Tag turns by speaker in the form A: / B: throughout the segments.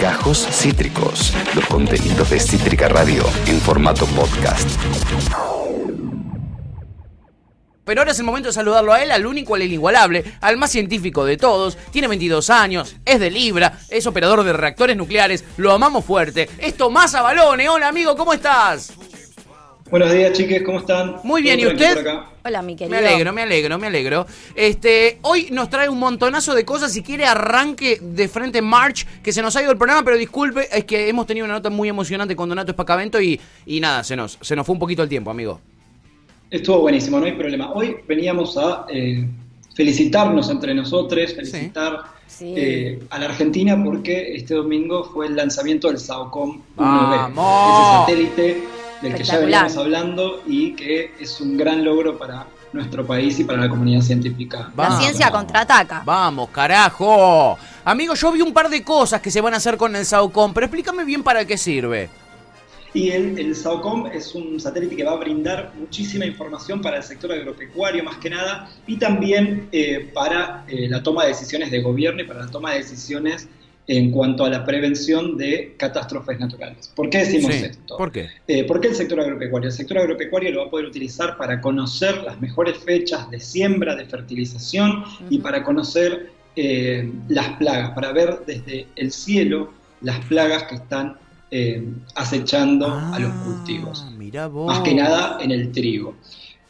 A: Gajos Cítricos, los contenidos de Cítrica Radio en formato podcast.
B: Pero ahora es el momento de saludarlo a él, al único, al inigualable, al más científico de todos. Tiene 22 años, es de Libra, es operador de reactores nucleares, lo amamos fuerte. Es Tomás Avalone. Hola amigo, ¿cómo estás?
C: Buenos días, chiques, ¿cómo están?
B: Muy bien,
C: ¿Todo
B: ¿y usted?
D: Hola, mi querido.
B: Me alegro, me alegro, me alegro. Este, hoy nos trae un montonazo de cosas. Si quiere, arranque de frente March, que se nos ha ido el programa, pero disculpe, es que hemos tenido una nota muy emocionante con Donato Espacavento y, y nada, se nos, se nos fue un poquito el tiempo, amigo.
C: Estuvo buenísimo, no hay problema. Hoy veníamos a eh, felicitarnos entre nosotros, felicitar
D: Sí.
C: eh, a la Argentina porque este domingo fue el lanzamiento del SAOCOM 1B,
B: ¡Vamos!
C: ese satélite del que ya veníamos hablando y que es un gran logro para nuestro país y para la comunidad científica.
D: La
B: Vamos.
D: ciencia contraataca.
B: Vamos, carajo. Amigo, yo vi un par de cosas que se van a hacer con el SAOCOM, pero explícame bien para qué sirve.
C: Y el, el SAOCOM es un satélite que va a brindar muchísima información para el sector agropecuario más que nada y también eh, para eh, la toma de decisiones de gobierno y para la toma de decisiones en cuanto a la prevención de catástrofes naturales. ¿Por qué decimos
B: Sí,
C: esto?
B: ¿Por qué?
C: Eh, ¿Por qué el sector agropecuario? El sector agropecuario lo va a poder utilizar para conocer las mejores fechas de siembra, de fertilización y para conocer eh, las plagas, para ver desde el cielo las plagas que están eh, acechando a los cultivos.
B: Mira Ah, vos.
C: Más que nada en el trigo.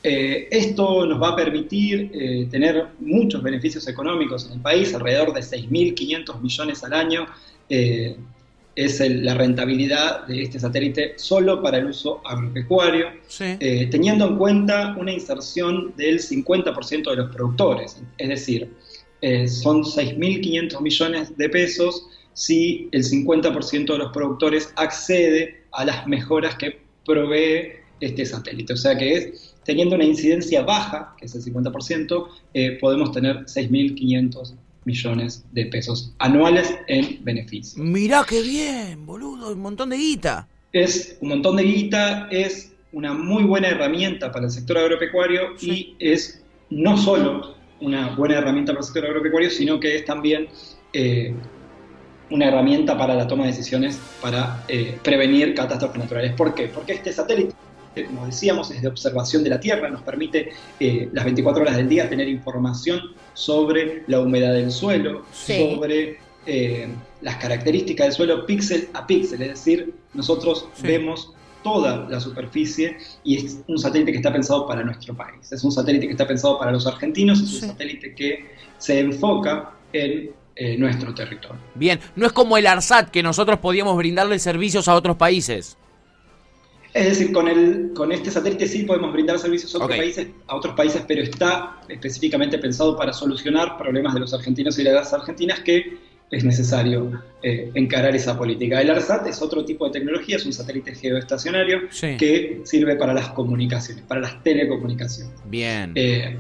C: Eh, esto nos va a permitir eh, tener muchos beneficios económicos en el país, alrededor de 6.500 millones al año. eh, es el- la rentabilidad de este satélite solo para el uso agropecuario,
B: Sí.
C: teniendo en cuenta una inserción del 50% de los productores. Es decir, son 6.500 millones de pesos si el 50% de los productores accede a las mejoras que provee este satélite. O sea que es, teniendo una incidencia baja, que es el 50%, eh, podemos tener 6.500 millones de pesos anuales en beneficio.
B: Mirá qué bien, boludo, un montón de guita.
C: Es un montón de guita, es una muy buena herramienta para el sector agropecuario y es no solo una buena herramienta para el sector agropecuario, sino que es también eh, una herramienta para la toma de decisiones para eh, prevenir catástrofes naturales. ¿Por qué? Porque este satélite, como decíamos, es de observación de la Tierra, nos permite eh, las 24 horas del día tener información sobre la humedad del suelo,
D: Sí.
C: sobre eh, las características del suelo píxel a píxel, es decir, nosotros
B: Sí.
C: vemos toda la superficie y es un satélite que está pensado para nuestro país. Es un satélite que está pensado para los argentinos, es
B: Sí.
C: un satélite que se enfoca en eh, nuestro territorio.
B: Bien, no es como el ARSAT que nosotros podíamos brindarle servicios a otros países.
C: Es decir, con, el, con este satélite sí podemos brindar servicios a otros, países, a otros países, pero está específicamente pensado para solucionar problemas de los argentinos y de las argentinas que es necesario eh, encarar esa política. El ARSAT es otro tipo de tecnología, es un satélite geoestacionario
B: Sí.
C: que sirve para las comunicaciones, para las telecomunicaciones.
B: Bien.
C: Eh,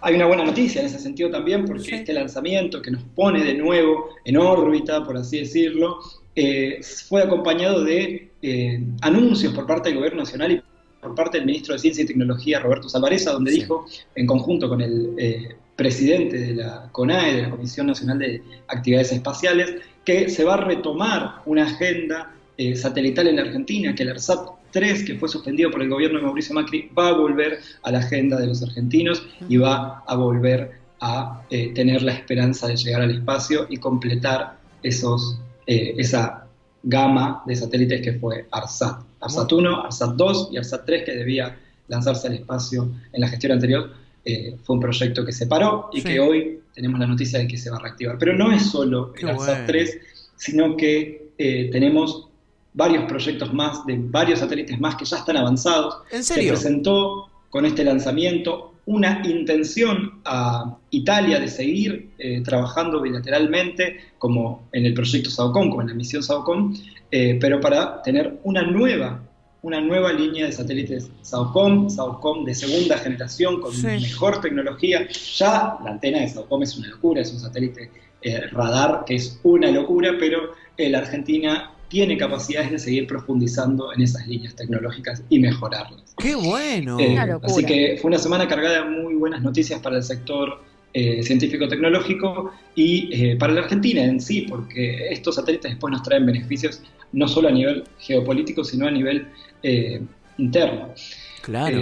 C: hay una buena noticia en ese sentido también, porque
B: Sí.
C: este lanzamiento que nos pone de nuevo en órbita, por así decirlo, eh, fue acompañado de eh, anuncios por parte del Gobierno Nacional y por parte del Ministro de Ciencia y Tecnología, Roberto Salvareza, donde
B: Sí.
C: dijo, en conjunto con el eh, presidente de la CONAE, de la Comisión Nacional de Actividades Espaciales, que se va a retomar una agenda eh, satelital en la Argentina, que el ARSAT 3, que fue suspendido por el gobierno de Mauricio Macri, va a volver a la agenda de los argentinos y va a volver a eh, tener la esperanza de llegar al espacio y completar esos, eh, esa gama de satélites que fue ARSAT. ARSAT 1, ARSAT 2 y ARSAT 3, que debía lanzarse al espacio en la gestión anterior, eh, fue un proyecto que se paró y
B: Sí.
C: que hoy tenemos la noticia de que se va a reactivar. Pero no es solo el ARSAT
B: bueno.
C: 3, sino que eh, tenemos varios proyectos más de varios satélites más que ya están avanzados.
B: ¿En
C: Se
B: serio?
C: presentó con este lanzamiento una intención a Italia de seguir eh, trabajando bilateralmente, como en el proyecto SAOCOM, como en la misión SAOCOM, eh, pero para tener una nueva, una nueva línea de satélites SAOCOM, SAOCOM de segunda generación, con
B: Sí.
C: mejor tecnología. Ya la antena de SAOCOM es una locura, es un satélite eh, radar que es una locura, pero la Argentina tiene capacidades de seguir profundizando en esas líneas tecnológicas y mejorarlas.
B: ¡Qué bueno!
C: Eh, así que fue una semana cargada de muy buenas noticias para el sector científico-tecnológico y para la Argentina en sí, porque estos satélites después nos traen beneficios no solo a nivel geopolítico, sino a nivel interno.
B: Claro,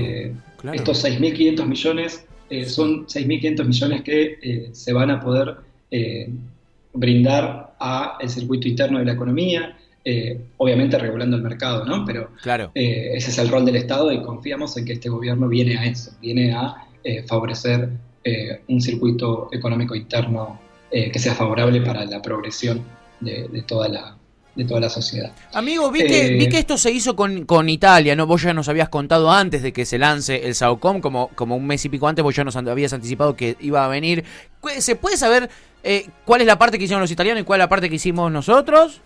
C: claro. Estos 6.500 millones son 6.500 millones que se van a poder brindar a el circuito interno de la economía, eh, obviamente regulando el mercado, ¿no? Pero
B: claro.
C: Eh, ese es el rol del Estado y confiamos en que este gobierno viene a eso, viene a eh, favorecer un circuito económico interno que sea favorable para la progresión de, toda la, de toda la sociedad.
B: Amigo, vi que, vi que esto se hizo con, con, Italia, ¿no? Vos ya nos habías contado antes de que se lance el SAOCOM, como, como un mes y pico antes, vos ya nos habías anticipado que iba a venir. ¿Se puede saber eh, ¿Cuál es la parte que hicieron los italianos y cuál es la parte que hicimos nosotros?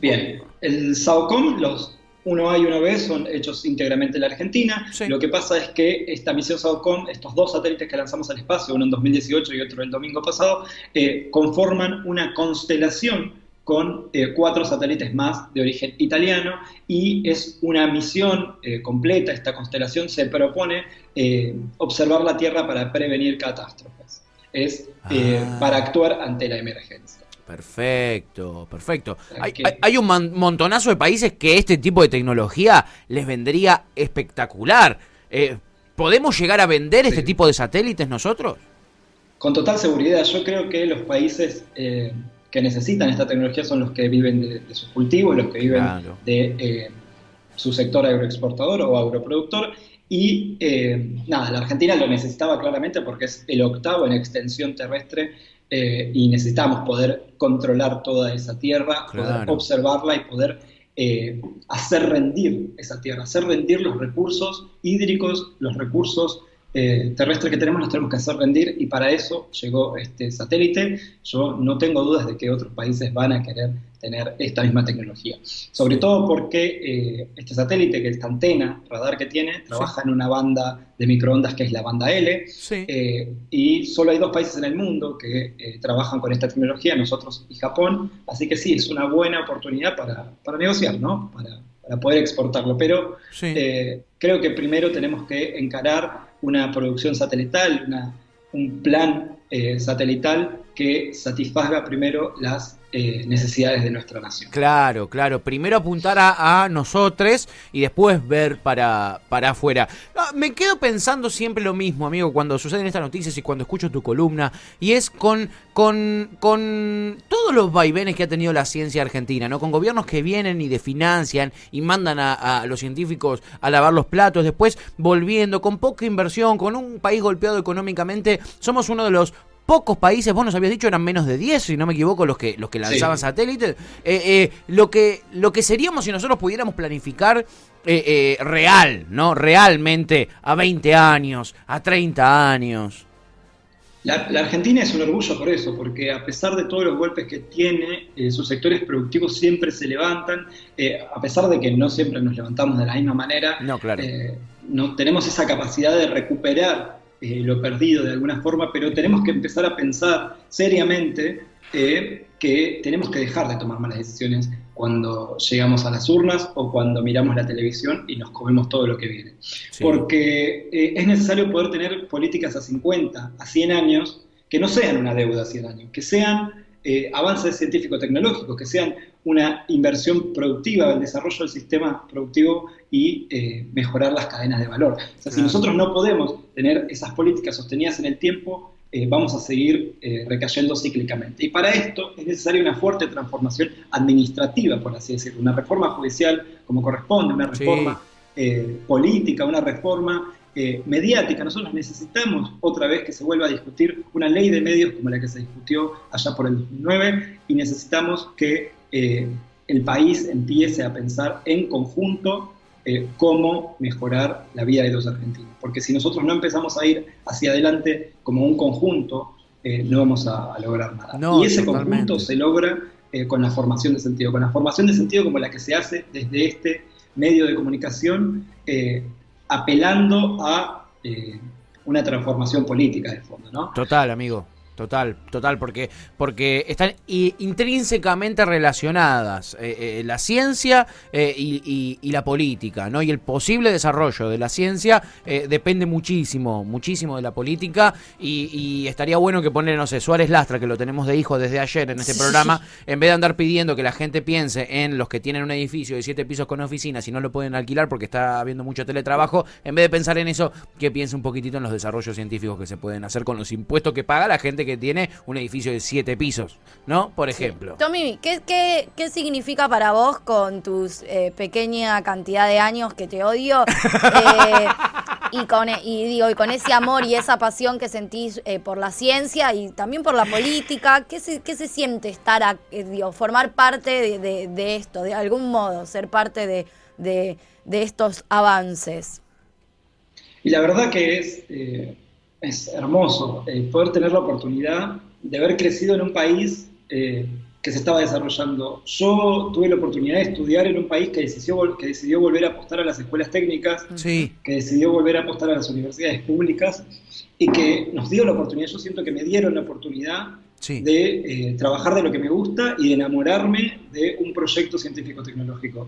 C: Bien, el SAOCOM, los uno A y uno B son hechos íntegramente en la Argentina. Lo que pasa es que esta misión SAOCOM, estos dos satélites que lanzamos al espacio, uno en 2018 y otro el domingo pasado, eh, conforman una constelación con eh, cuatro satélites más de origen italiano y es una misión completa. Esta constelación se propone observar la Tierra para prevenir catástrofes es eh, ah. para actuar ante la emergencia.
B: Perfecto, perfecto. Hay, un montonazo de países que este tipo de tecnología les vendría espectacular. Eh, ¿Podemos llegar a vender este tipo de satélites nosotros?
C: Con total seguridad. Yo creo que los países eh, que necesitan esta tecnología son los que viven de, sus cultivos, los que viven de su sector agroexportador o agroproductor y eh, nada, la Argentina lo necesitaba claramente porque es el octavo en extensión terrestre eh, y necesitamos poder controlar toda esa tierra, poder observarla y poder eh, hacer rendir esa tierra, hacer rendir los recursos hídricos, los recursos eh, terrestre que tenemos los tenemos que hacer rendir y para eso llegó este satélite. Yo no tengo dudas de que otros países van a querer tener esta misma tecnología. Sobre todo porque eh, este satélite, que esta antena, radar que tiene, trabaja en una banda de microondas que es la banda L. Eh, y solo hay dos países en el mundo que eh, trabajan con esta tecnología, nosotros y Japón. Así que sí, es una buena oportunidad para, para negociar, ¿no? Para, para poder exportarlo. Pero creo que primero tenemos que encarar una producción satelital, un plan eh, satelital que satisfaga primero las eh, necesidades de nuestra nación.
B: Claro, claro. Primero apuntar a, nosotros y después ver para, para afuera. Ah, me quedo pensando siempre lo mismo, amigo, cuando suceden estas noticias y cuando escucho tu columna, y es con, con, con todos los vaivenes que ha tenido la ciencia argentina, ¿no? Con gobiernos que vienen y definancian y mandan a, a los científicos a lavar los platos, después volviendo con poca inversión, con un país golpeado económicamente, somos uno de los pocos países, vos nos habías dicho, eran menos de 10, si no me equivoco, los que, los que lanzaban satélites. Eh, eh, lo, que, lo que seríamos si nosotros pudiéramos planificar eh, real, ¿no? Realmente a 20 años, a 30 años.
C: La, Argentina es un orgullo por eso, porque a pesar de todos los golpes que tiene, sus sectores productivos siempre se levantan, a pesar de que no siempre nos levantamos de la misma manera,
B: no, claro.
C: no tenemos esa capacidad de recuperar eh, lo perdido de alguna forma, pero tenemos que empezar a pensar seriamente eh, que tenemos que dejar de tomar malas decisiones cuando llegamos a las urnas o cuando miramos la televisión y nos comemos todo lo que viene. Porque eh, es necesario poder tener políticas a 50, a 100 años, que no sean una deuda a 100 años, que sean avances científico-tecnológicos, que sean una inversión productiva del desarrollo del sistema productivo y eh, mejorar las cadenas de valor. O sea, si nosotros no podemos tener esas políticas sostenidas en el tiempo, eh, vamos a seguir eh, recayendo cíclicamente. Y para esto es necesaria una fuerte transformación administrativa, por así decirlo, una reforma judicial como corresponde, una reforma política, una reforma mediática. Nosotros necesitamos otra vez que se vuelva a discutir una ley de medios como la que se discutió allá por el 2009 y necesitamos que el país empiece a pensar en conjunto eh, cómo mejorar la vida de los argentinos. Porque si nosotros no empezamos a ir hacia adelante como un conjunto, eh, no vamos a, lograr nada. y ese conjunto se logra eh, con la formación de sentido, con la formación de sentido como la que se hace desde este medio de comunicación, apelando a una transformación política de fondo. ¿no?
B: Total, amigo. Total, total, porque, porque están intrínsecamente relacionadas eh, eh, la ciencia eh, y, y- y la política, ¿no? Y el posible desarrollo de la ciencia depende muchísimo, muchísimo de la política y, y estaría bueno que poner, no sé, Suárez Lastra, que lo tenemos de hijo desde ayer en este programa, en vez de andar pidiendo que la gente piense en los que tienen un edificio de siete pisos con oficinas y no lo pueden alquilar porque está habiendo mucho teletrabajo, en vez de pensar en eso, que piense un poquitito en los desarrollos científicos que se pueden hacer con los impuestos que paga la gente que tiene un edificio de siete pisos, ¿no? Por ejemplo.
D: Tommy, ¿qué, qué, qué significa para vos con tus eh, pequeña cantidad de años que te odio? eh, y, con, e- y digo, y con ese amor y esa pasión que sentís eh, por la ciencia y también por la política, ¿qué se, qué se siente estar, a- eh, digo, formar parte de, de- de esto, de algún modo, ser parte de, de- de estos avances?
C: Y la verdad que es, eh, es hermoso eh, poder tener la oportunidad de haber crecido en un país eh, que se estaba desarrollando. Yo tuve la oportunidad de estudiar en un país que decidió, que decidió volver a apostar a las escuelas técnicas,
B: Sí,
C: que decidió volver a apostar a las universidades públicas y que nos dio la oportunidad, yo siento que me dieron la oportunidad
B: sí.
C: de eh, trabajar de lo que me gusta y de enamorarme de un proyecto científico-tecnológico.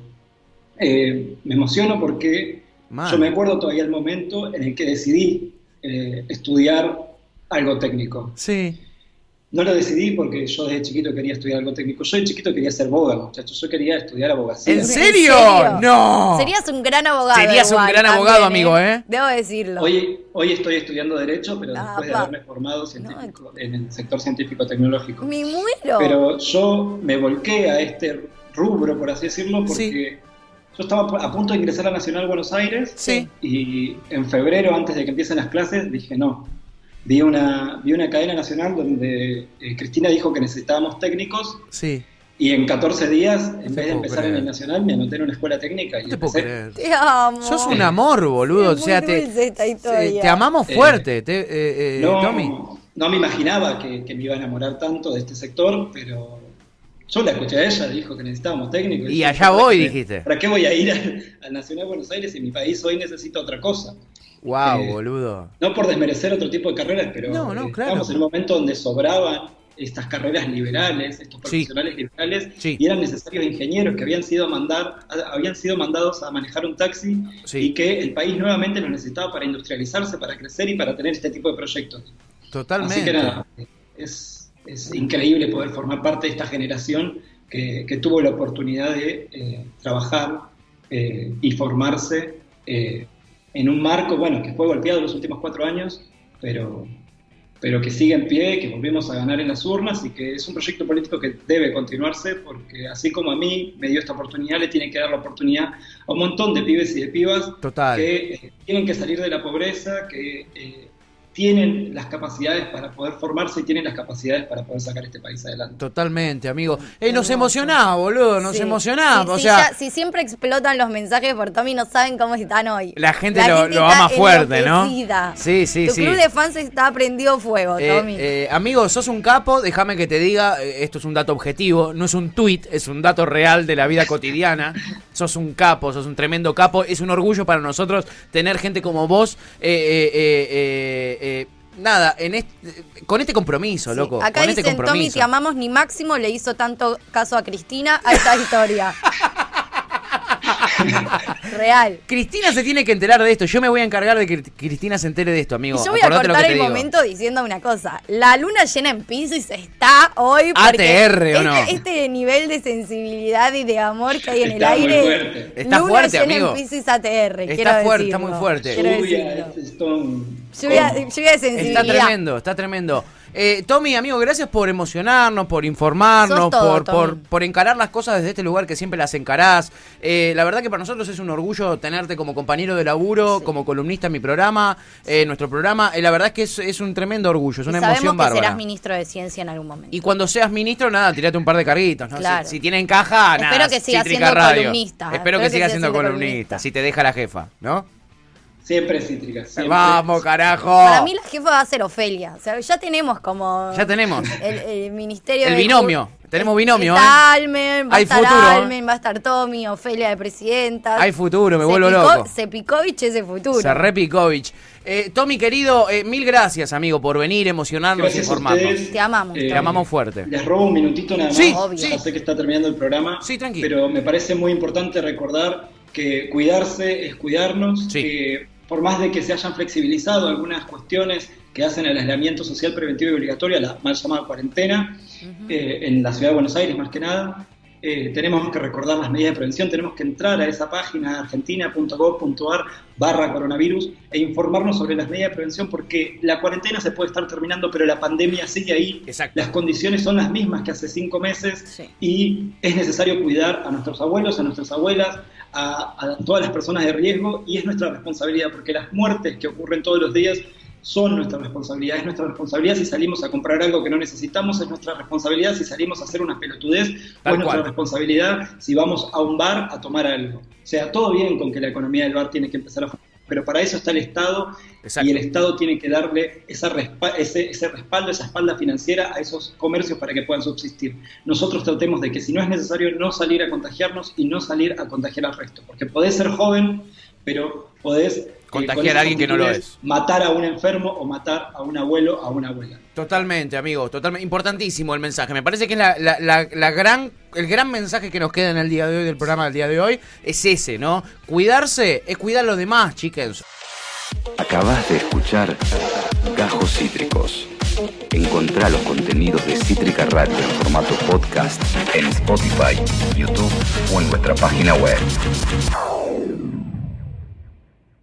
C: Eh, me emociono porque
B: Mal.
C: yo me acuerdo todavía el momento en el que decidí eh, estudiar algo técnico.
B: Sí.
C: No lo decidí porque yo desde chiquito quería estudiar algo técnico. Yo de chiquito quería ser boga, muchachos. Yo quería estudiar abogacía.
B: ¿En serio?
D: serio?
B: No.
D: Serías un gran abogado.
B: Serías un gran abogado,
D: también,
B: amigo, ¿eh?
D: Debo decirlo.
C: Hoy, hoy estoy estudiando Derecho, pero
D: Ah,
C: después de haberme formado científico, en el sector científico-tecnológico.
D: Me muero.
C: Pero yo me volqué a este rubro, por así decirlo, porque
B: Sí.
C: Yo estaba a punto de ingresar a Nacional Buenos Aires
B: Sí.
C: y en febrero, antes de que empiecen las clases, dije no. Vi una, vi una cadena nacional donde eh, Cristina dijo que necesitábamos técnicos
B: Sí.
C: y en 14 días, en vez de
B: puedo
C: empezar
B: creer.
C: en el Nacional, me anoté en una escuela técnica y
B: No te puedo
C: empecé.
B: creer.
D: Te amo.
B: Sos un amor, boludo.
D: Es
B: o sea, te, te amamos
C: Eh,
B: fuerte, te- eh, eh,
C: no,
B: Tommy.
C: no me imaginaba que, que me iba a enamorar tanto de este sector, pero yo la escuché a ella, dijo que necesitábamos técnicos.
B: Y
C: dije,
B: allá
C: ¿para
B: voy, dijiste.
C: ¿Para qué voy a ir al, al Nacional Buenos Aires si mi país hoy necesita otra cosa?
B: Wow,
C: eh,
B: boludo.
C: No por desmerecer otro tipo de carreras, pero
B: No, no,
C: eh,
B: claro.
C: estábamos en un momento donde sobraban estas carreras liberales, estos
B: Sí.
C: profesionales liberales,
B: Sí.
C: y eran necesarios ingenieros que habían sido, mandar, habían sido mandados a manejar un taxi
B: Sí.
C: y que el país nuevamente los necesitaba para industrializarse, para crecer y para tener este tipo de proyectos.
B: Totalmente.
C: Así que nada, es, es increíble poder formar parte de esta generación que, que tuvo la oportunidad de eh, trabajar eh, y formarse eh, en un marco, bueno, que fue golpeado los últimos cuatro años, pero, pero que sigue en pie, que volvemos a ganar en las urnas y que es un proyecto político que debe continuarse porque así como a mí me dio esta oportunidad, le tiene que dar la oportunidad a un montón de pibes y de pibas
B: Total.
C: que eh, tienen que salir de la pobreza, que eh, tienen las capacidades para poder formarse y tienen las capacidades para poder sacar este país adelante.
B: Totalmente, amigo. Eh, nos emocionaba, boludo, nos
D: Sí.
B: emocionaba.
D: Sí,
B: o
D: sí,
B: sea,
D: ya- si siempre explotan los mensajes por Tommy, no saben cómo están hoy.
B: la gente
D: La
B: lo,
D: gente
B: lo ama fuerte, ¿no? Sí, sí,
D: tu
B: sí.
D: club de fans está prendido fuego,
B: Eh,
D: Tommy.
B: eh, amigo, sos un capo, déjame que te diga, eh, esto es un dato objetivo, no es un tweet, es un dato real de la vida cotidiana. sos un capo, sos un tremendo capo, es un orgullo para nosotros tener gente como vos. eh, eh, eh, eh, eh, nada, en este, con este compromiso,
D: Sí.
B: loco.
D: Acá
B: con este
D: dicen, Tommy,
B: compromiso.
D: te amamos, ni Máximo le hizo tanto caso a Cristina a esta historia. Real.
B: Cristina se tiene que enterar de esto. Yo me voy a encargar de que Cristina se entere de esto, amigo.
D: Y yo voy a
B: Acordate
D: cortar el
B: digo.
D: momento diciendo una cosa. La luna llena en Pisces está hoy. porque
B: ATR, ¿o
D: este,
B: no?
D: Este nivel de sensibilidad y de amor que hay en
C: Está
D: el
C: muy
D: aire.
C: fuerte.
B: Está
D: luna
B: fuerte,
D: llena
B: amigo.
D: en Pisces ATR.
B: Está
D: quiero
B: fuerte,
D: decirlo.
B: está muy fuerte.
C: Lluvia,
D: lluvia de sensibilidad.
B: Está tremendo, está tremendo. Eh, Tommy, amigo, gracias por emocionarnos, por informarnos,
D: todo,
B: por, por, encarar las cosas desde este lugar que siempre las encarás. Eh, la verdad que para nosotros es un orgullo tenerte como compañero de laburo,
D: Sí.
B: como columnista en mi programa, eh, nuestro programa. Eh, la verdad es que es, es un tremendo orgullo, es
D: Y
B: una
D: sabemos
B: emoción
D: que
B: bárbara.
D: serás ministro de ciencia en algún momento.
B: Y cuando seas ministro, nada, tirate un par de carguitos, ¿no?
D: Claro.
B: Si, si tienen caja, nada.
D: Espero que siga
B: Cítrica
D: siendo
B: Radio.
D: columnista.
B: Espero, que siga siendo columnista, si te deja la jefa, ¿no?
C: Siempre cítrica. siempre.
B: Vamos, carajo.
D: Para mí la jefa va a ser Ofelia. O sea, ya tenemos como
B: Ya tenemos.
D: el, el ministerio
B: El
D: de
B: binomio. Tenemos binomio,
D: Está
B: ¿eh?
D: Almen, va
B: Hay
D: a estar
B: futuro.
D: Almen, va a estar Tommy, Ofelia de presidenta.
B: Hay futuro, me
D: Se
B: vuelvo
D: picó-
B: loco.
D: Se Picovich ese futuro.
B: Se Repikovic. Eh, Tommy, querido, eh, mil gracias, amigo, por venir, emocionarnos y
C: Gracias
B: informarnos.
C: ustedes.
D: Te amamos.
C: Eh,
B: Te amamos fuerte.
C: Les robo un minutito nada más.
B: Sí,
D: Obvio.
C: Ya sé que está terminando el programa.
B: Sí, tranquilo.
C: Pero me parece muy importante recordar que cuidarse es cuidarnos.
B: Sí.
C: Que por más de que se hayan flexibilizado algunas cuestiones que hacen el aislamiento social preventivo y obligatorio, la mal llamada cuarentena, eh, en la ciudad de Buenos Aires más que nada, eh, tenemos que recordar las medidas de prevención, tenemos que entrar a esa página argentina.gov.ar barra coronavirus e informarnos sobre las medidas de prevención porque la cuarentena se puede estar terminando, pero la pandemia sigue ahí.
B: Exacto.
C: Las condiciones son las mismas que hace cinco meses
D: Sí.
C: y es necesario cuidar a nuestros abuelos, a nuestras abuelas, a, a todas las personas de riesgo y es nuestra responsabilidad porque las muertes que ocurren todos los días son nuestra responsabilidad. Es nuestra responsabilidad si salimos a comprar algo que no necesitamos, es nuestra responsabilidad si salimos a hacer una pelotudez, o es nuestra responsabilidad si vamos a un bar a tomar algo. O sea, todo bien con que la economía del bar tiene que empezar a funcionar, pero para eso está el Estado
B: Exacto.
C: y el Estado tiene que darle esa respa- ese, ese respaldo, esa espalda financiera a esos comercios para que puedan subsistir. Nosotros tratemos de que si no es necesario no salir a contagiarnos y no salir a contagiar al resto, porque podés ser joven, pero podés
B: Contagiar a alguien que no lo es.
C: Matar a un enfermo o matar a un abuelo o a una abuela.
B: Totalmente, amigo, totalmente. Importantísimo el mensaje. Me parece que es la, la- la- la gran, el gran mensaje que nos queda en el día de hoy, del programa del día de hoy, es ese, ¿no? Cuidarse es cuidar a los demás, chicas.
A: Acabas de escuchar Gajos Cítricos. Encontrá los contenidos de Cítrica Radio en formato podcast en Spotify, YouTube o en nuestra página web.